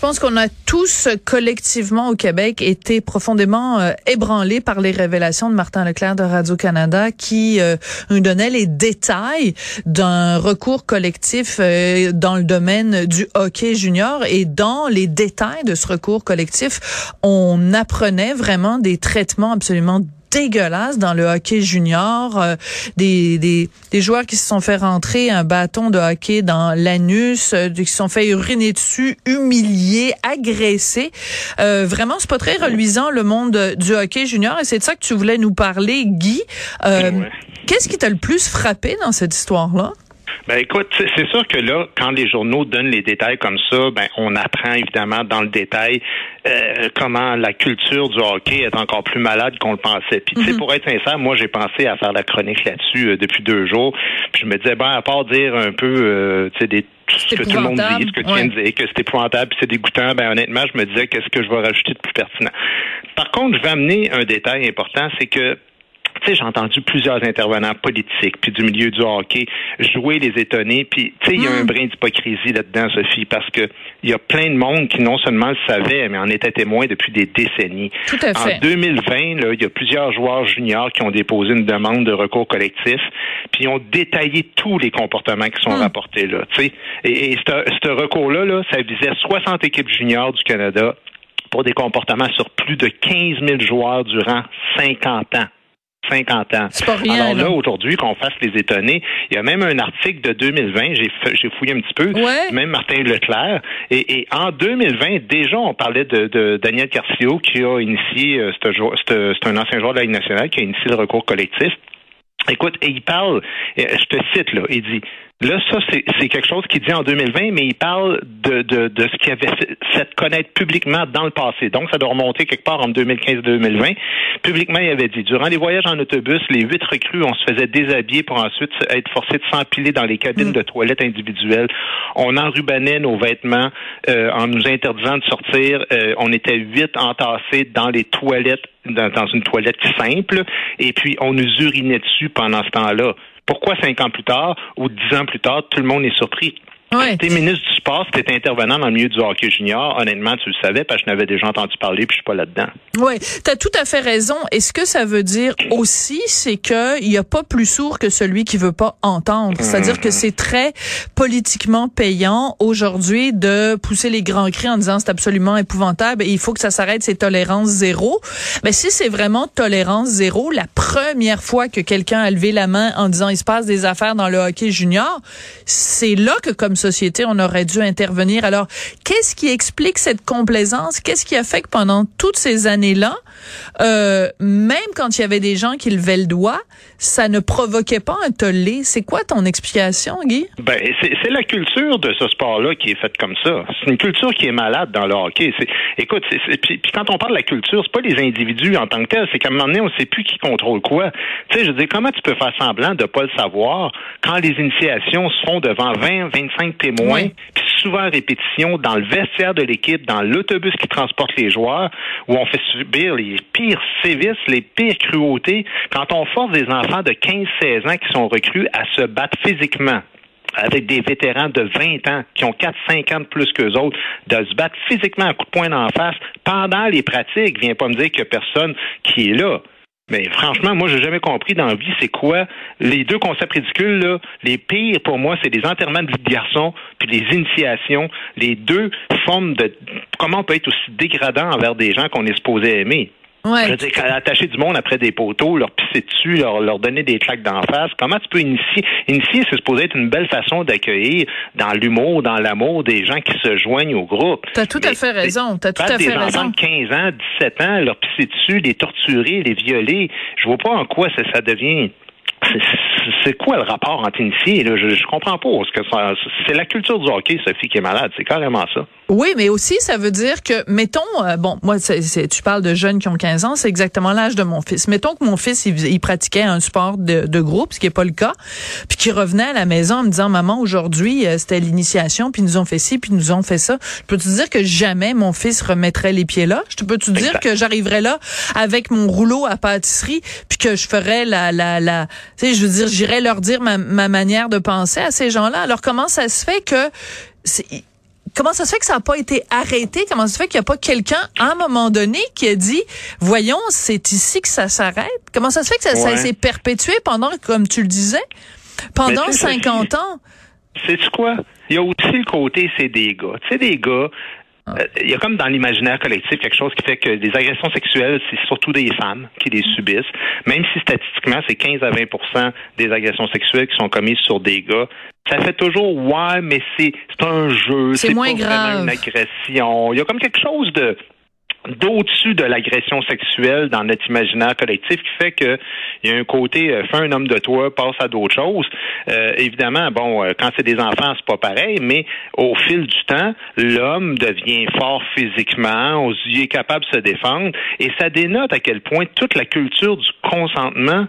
Je pense qu'on a tous collectivement au Québec été profondément euh, ébranlés par les révélations de Martin Leclerc de Radio-Canada qui euh, nous donnait les détails d'un recours collectif euh, dans le domaine du hockey junior. Et dans les détails de ce recours collectif, on apprenait vraiment des traitements absolument dégueulasse dans le hockey junior, euh, des, des, des, joueurs qui se sont fait rentrer un bâton de hockey dans l'anus, euh, qui se sont fait uriner dessus, humiliés, agressés. Euh, vraiment, c'est pas très reluisant le monde du hockey junior et c'est de ça que tu voulais nous parler, Guy. Qu'est-ce qui t'a le plus frappé dans cette histoire-là? Ben écoute, c'est sûr que là, quand les journaux donnent les détails comme ça, ben on apprend évidemment dans le détail euh, comment la culture du hockey est encore plus malade qu'on le pensait. Puis tu sais, mhm. pour être sincère, moi j'ai pensé à faire la chronique là-dessus euh, depuis deux jours. Puis je me disais, ben à part dire un peu, euh, tu sais, des ce que tout le monde dit, ce que tu viens de dire, que c'est épouvantable, c'est dégoûtant, ben honnêtement, je me disais qu'est-ce que je vais rajouter de plus pertinent? Par contre, je vais amener un détail important, c'est que tu sais, j'ai entendu plusieurs intervenants politiques, puis du milieu du hockey, jouer les étonnés, puis tu sais, il y a un hmm. brin d'hypocrisie là-dedans, Sophie, parce que il y a plein de monde qui non seulement le savait, mais en était témoin depuis des décennies. Tout à fait. En 2020, il y a plusieurs joueurs juniors qui ont déposé une demande de recours collectif, puis ils ont détaillé tous les comportements qui sont hmm. rapportés là. Tu sais, et, ce recours-là, là, ça visait 60 équipes juniors du Canada pour des comportements sur plus de 15 000 joueurs durant 50 ans. 50 ans. Pas rien, Alors là, aujourd'hui, qu'on fasse les étonner, il y a même un article de 2020, j'ai, j'ai fouillé un petit peu, même Martin Leclerc, et, en 2020, déjà, on parlait de, Daniel Carcio qui a initié, euh, c'est un ancien joueur de la Ligue nationale, qui a initié le recours collectif. Écoute, et il parle, je te cite là, il dit Là, ça, c'est quelque chose qu'il dit en 2020, mais il parle de, de, de ce qu'il avait fait connaître publiquement dans le passé. Donc, ça doit remonter quelque part en 2015-2020. Publiquement, il avait dit, durant les voyages en autobus, les huit recrues, on se faisait déshabiller pour ensuite être forcés de s'empiler dans les cabines mm. de toilettes individuelles. On enrubanait nos vêtements euh, en nous interdisant de sortir. Euh, on était huit entassés dans les toilettes dans, une toilette simple, et puis on nous urinait dessus pendant ce temps-là. Pourquoi cinq ans plus tard ou dix ans plus tard, tout le monde est surpris? Ouais. Tu ministre du sport, étais intervenant dans le milieu du hockey junior. Honnêtement, tu le savais parce que je n'avais déjà entendu parler puis je suis pas là-dedans. Oui, tu as tout à fait raison. Et ce que ça veut dire aussi, c'est qu'il n'y a pas plus sourd que celui qui veut pas entendre. C'est-à-dire que mm-hmm. c'est très politiquement payant aujourd'hui de pousser les grands cris en disant c'est absolument épouvantable et il faut que ça s'arrête, c'est tolérance zéro. Mais si c'est vraiment tolérance zéro, la première fois que quelqu'un a levé la main en disant il se passe des affaires dans le hockey junior, c'est là que comme société, on aurait dû intervenir. Alors, qu'est-ce qui explique cette complaisance? Qu'est-ce qui a fait que pendant toutes ces années-là, euh, même quand il y avait des gens qui levaient le doigt, ça ne provoquait pas un tollé? C'est quoi ton explication, Guy? Ben, c'est la culture de ce sport-là qui est faite comme ça. C'est une culture qui est malade dans le hockey. Écoute, puis, quand on parle de la culture, c'est pas les individus en tant que tels, c'est qu'à un moment donné, on sait plus qui contrôle quoi. Tu sais, je dire, comment tu peux faire semblant de pas le savoir quand les initiations se font devant 20, 25 témoins, puis souvent répétition dans le vestiaire de l'équipe, dans l'autobus qui transporte les joueurs, où on fait subir les pires sévices, les pires cruautés, quand on force des enfants de 15-16 ans qui sont recrues à se battre physiquement avec des vétérans de 20 ans qui ont 4-5 ans de plus qu'eux autres, de se battre physiquement à coup de poing d'en face pendant les pratiques. Viens pas me dire qu'il n'y a personne qui est là. Mais franchement, moi, j'ai jamais compris dans la vie, c'est quoi les deux concepts ridicules, là. Les pires, pour moi, c'est les enterrements de vie de garçon, puis les initiations. Les deux formes de comment on peut être aussi dégradant envers des gens qu'on est supposé aimer. Ouais. Je veux dire, attacher du monde après des poteaux, leur pisser dessus, leur, leur donner des claques d'en face, comment tu peux initier? Initier, c'est supposé être une belle façon d'accueillir dans l'humour, dans l'amour, des gens qui se joignent au groupe. T'as tout à fait raison. T'as tout à fait raison. Des enfants de 15 ans, 17 ans, leur pisser dessus, les torturer, les violer. Je vois pas en quoi ça, ça devient c'est quoi le rapport entre initiés? Là? Je, je comprends pas. c'est la culture du hockey, Sophie, qui est malade. C'est carrément ça. Oui, mais aussi, ça veut dire que, mettons, euh, bon, moi, tu parles de jeunes qui ont 15 ans, c'est exactement l'âge de mon fils. Mettons que mon fils, il, pratiquait un sport de, de, groupe, ce qui est pas le cas, puis qu'il revenait à la maison en me disant, maman, aujourd'hui, euh, c'était l'initiation, puis nous ont fait ci, puis nous ont fait ça. Je peux te dire que jamais mon fils remettrait les pieds là? Je peux te dire que j'arriverais là avec mon rouleau à pâtisserie, puis que je ferais la, la, la, tu sais, je veux dire, leur dire ma, ma manière de penser à ces gens-là. Alors comment ça se fait que comment ça se fait que ça n'a pas été arrêté? Comment ça se fait qu'il n'y a pas quelqu'un, à un moment donné, qui a dit, voyons, c'est ici que ça s'arrête? Comment ça se fait que ça, s'est perpétué pendant, comme tu le disais, pendant 50 ans? C'est quoi? Il y a aussi le côté, c'est des gars. Tu sais, des gars, il y a comme dans l'imaginaire collectif quelque chose qui fait que des agressions sexuelles, c'est surtout des femmes qui les subissent. Même si statistiquement, c'est 15 à 20 des agressions sexuelles qui sont commises sur des gars ça fait toujours ouais, mais c'est un jeu, c'est moins pas grave. une agression. Il y a comme quelque chose de d'au-dessus de l'agression sexuelle dans notre imaginaire collectif qui fait que il y a un côté euh, fais un homme de toi passe à d'autres choses. Euh, évidemment bon euh, quand c'est des enfants c'est pas pareil mais au fil du temps l'homme devient fort physiquement il est capable de se défendre et ça dénote à quel point toute la culture du consentement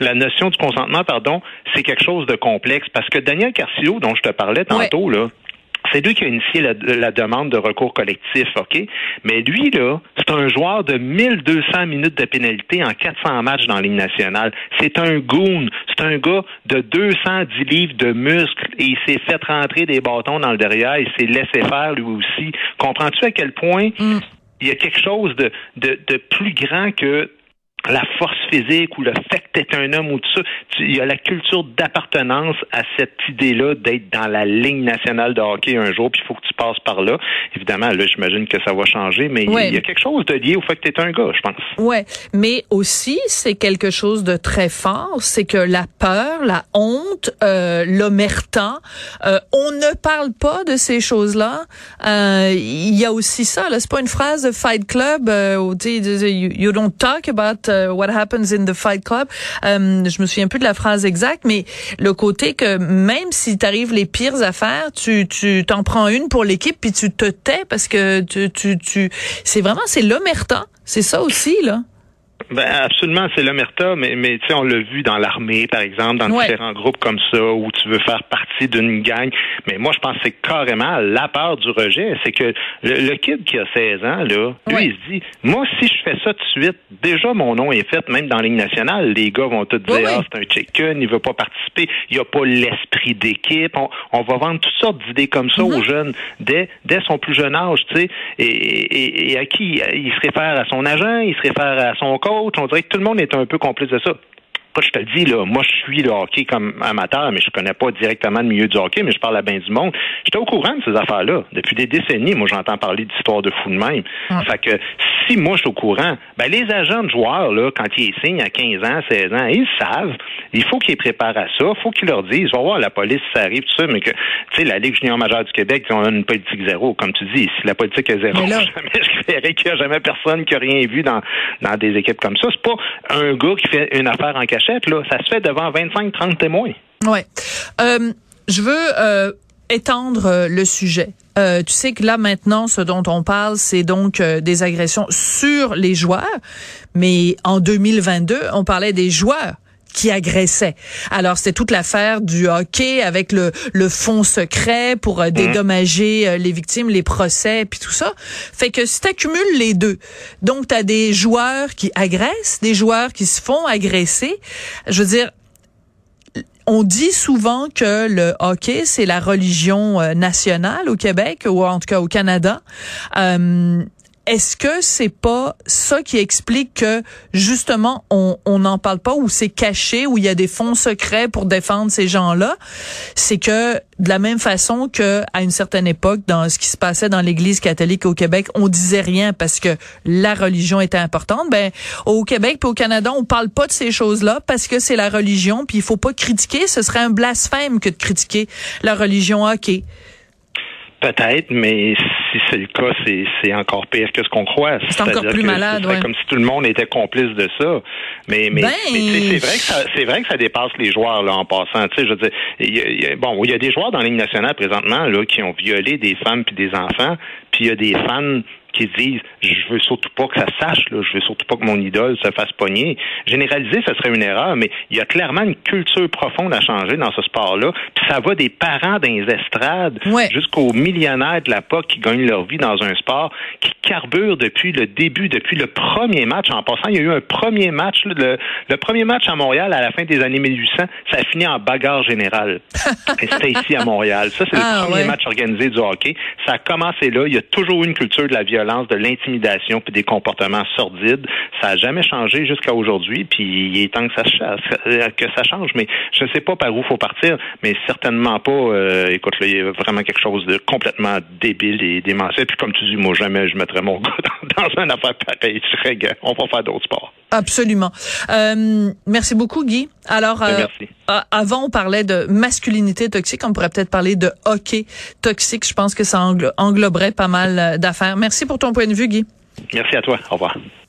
la notion du consentement, pardon, c'est quelque chose de complexe. Parce que Daniel Carcio, dont je te parlais tantôt, là, c'est lui qui a initié la, demande de recours collectif, OK? Mais lui, là, c'est un joueur de 1200 minutes de pénalité en 400 matchs dans la Ligue nationale. C'est un goon. C'est un gars de 210 livres de muscles et il s'est fait rentrer des bâtons dans le derrière. Il s'est laissé faire lui aussi. Comprends-tu à quel point mm. il y a quelque chose de, de, de plus grand que la force physique ou le fait que tu es un homme ou tout ça. Il y a la culture d'appartenance à cette idée-là d'être dans la ligne nationale de hockey un jour, puis il faut que tu passes par là. Évidemment, là, j'imagine que ça va changer, mais il y a quelque chose de lié au fait que tu es un gars, je pense. Ouais, mais aussi, c'est quelque chose de très fort, c'est que la peur, la honte, euh, l'omerta, euh, on ne parle pas de ces choses-là. Euh, il y a aussi ça, là, c'est pas une phrase de Fight Club, euh, où, you, you don't talk about euh, What Happens in the Fight Club. Euh, je me souviens plus de la phrase exacte, mais le côté que même si t'arrives les pires affaires, tu tu t'en prends une pour l'équipe puis tu te tais parce que tu tu, tu c'est vraiment c'est l'omerta. C'est ça aussi là. Ben absolument, c'est l'omerta, mais mais tu sais, on l'a vu dans l'armée, par exemple, dans différents groupes comme ça, où tu veux faire partie d'une gang. Mais moi, je pense que c'est carrément la peur du rejet. C'est que le, kid qui a 16 ans, là, lui, il se dit, moi, si je fais ça tout de suite, déjà mon nom est fait, même dans la ligne nationale, les gars vont te dire, ah, c'est un chicken, il veut pas participer, il a pas l'esprit d'équipe. On, va vendre toutes sortes d'idées comme ça aux mm-hmm. jeunes dès dès son plus jeune âge, tu sais. Et, et, à qui? Il se réfère à son agent, il se réfère à son coach on dirait que tout le monde est un peu complice de ça je te dis, là, moi, je suis le hockey comme amateur, mais je connais pas directement le milieu du hockey, mais je parle à bien du monde. J'étais au courant de ces affaires-là. Depuis des décennies, moi, j'entends parler d'histoires de fous de même. Fait que si moi, je suis au courant, ben, les agents de joueurs, là, quand ils signent à 15 ans, 16 ans, ils savent. Il faut qu'ils préparent à ça. Il faut qu'ils leur disent, va voir la police, ça arrive, tout ça, mais que, tu sais, la Ligue junior majeure du Québec, on a une politique zéro. Comme tu dis, si la politique est zéro, jamais, je verrais qu'il n'y a jamais personne qui a rien vu dans, dans des équipes comme ça. C'est pas un gars qui fait une affaire en cachette, là. Ça se fait devant 25-30 témoins. Oui. Euh, je veux euh, étendre euh, le sujet. Euh, tu sais que là maintenant, ce dont on parle, c'est donc euh, des agressions sur les joueurs. Mais en 2022, on parlait des joueurs qui agressaient. Alors c'était toute l'affaire du hockey avec le, le fonds secret pour euh, dédommager les victimes, les procès puis tout ça. Fait que si t'accumules les deux, donc t'as des joueurs qui agressent, des joueurs qui se font agresser. Je veux dire, on dit souvent que le hockey, c'est la religion euh, nationale au Québec, ou en tout cas au Canada. Euh, est-ce que c'est pas ça qui explique que justement on n'en parle pas ou c'est caché ou il y a des fonds secrets pour défendre ces gens-là? C'est que de la même façon que à une certaine époque dans ce qui se passait dans l'Église catholique au Québec, on disait rien parce que la religion était importante. Ben au Québec puis au Canada, on parle pas de ces choses-là parce que c'est la religion puis il faut pas critiquer. Ce serait un blasphème que de critiquer la religion. Ok. Peut-être, mais si c'est le cas, c'est encore pire que ce qu'on croit. C'est encore plus malade, ouais. comme si tout le monde était complice de ça. Mais, mais, ben... c'est vrai que ça, c'est vrai que ça dépasse les joueurs là en passant. Tu sais, je veux dire, il y a, bon, il y a des joueurs dans la Ligue nationale présentement là qui ont violé des femmes puis des enfants, puis il y a des fans qui disent je veux surtout pas que ça sache, là, je veux surtout pas que mon idole se fasse pogner. Généraliser, ce serait une erreur, mais il y a clairement une culture profonde à changer dans ce sport-là. Puis ça va des parents dans les estrades jusqu'aux millionnaires de la POC qui gagnent leur vie dans un sport qui carbure depuis le début, depuis le premier match. En passant, il y a eu un premier match, le, le, premier match à Montréal à la fin des années 1800, ça a fini en bagarre générale. C'était ici à Montréal. Ça, c'est le ah, premier match organisé du hockey. Ça a commencé là. Il y a toujours eu une culture de la violence de l'intimidation puis des comportements sordides. Ça n'a jamais changé jusqu'à aujourd'hui, puis il est temps que ça, que ça change. Mais je ne sais pas par où faut partir, mais certainement pas. Euh, écoute, là, il y a vraiment quelque chose de complètement débile et démentiel. Puis comme tu dis, moi jamais je mettrais mon gars dans, dans une affaire pareille. On va faire d'autres sports. Absolument. Euh, merci beaucoup, Guy. Alors, ben, euh, avant, on parlait de masculinité toxique. On pourrait peut-être parler de hockey toxique. Je pense que ça engloberait pas mal d'affaires. Merci pour ton point de vue, Guy. Merci à toi. Au revoir.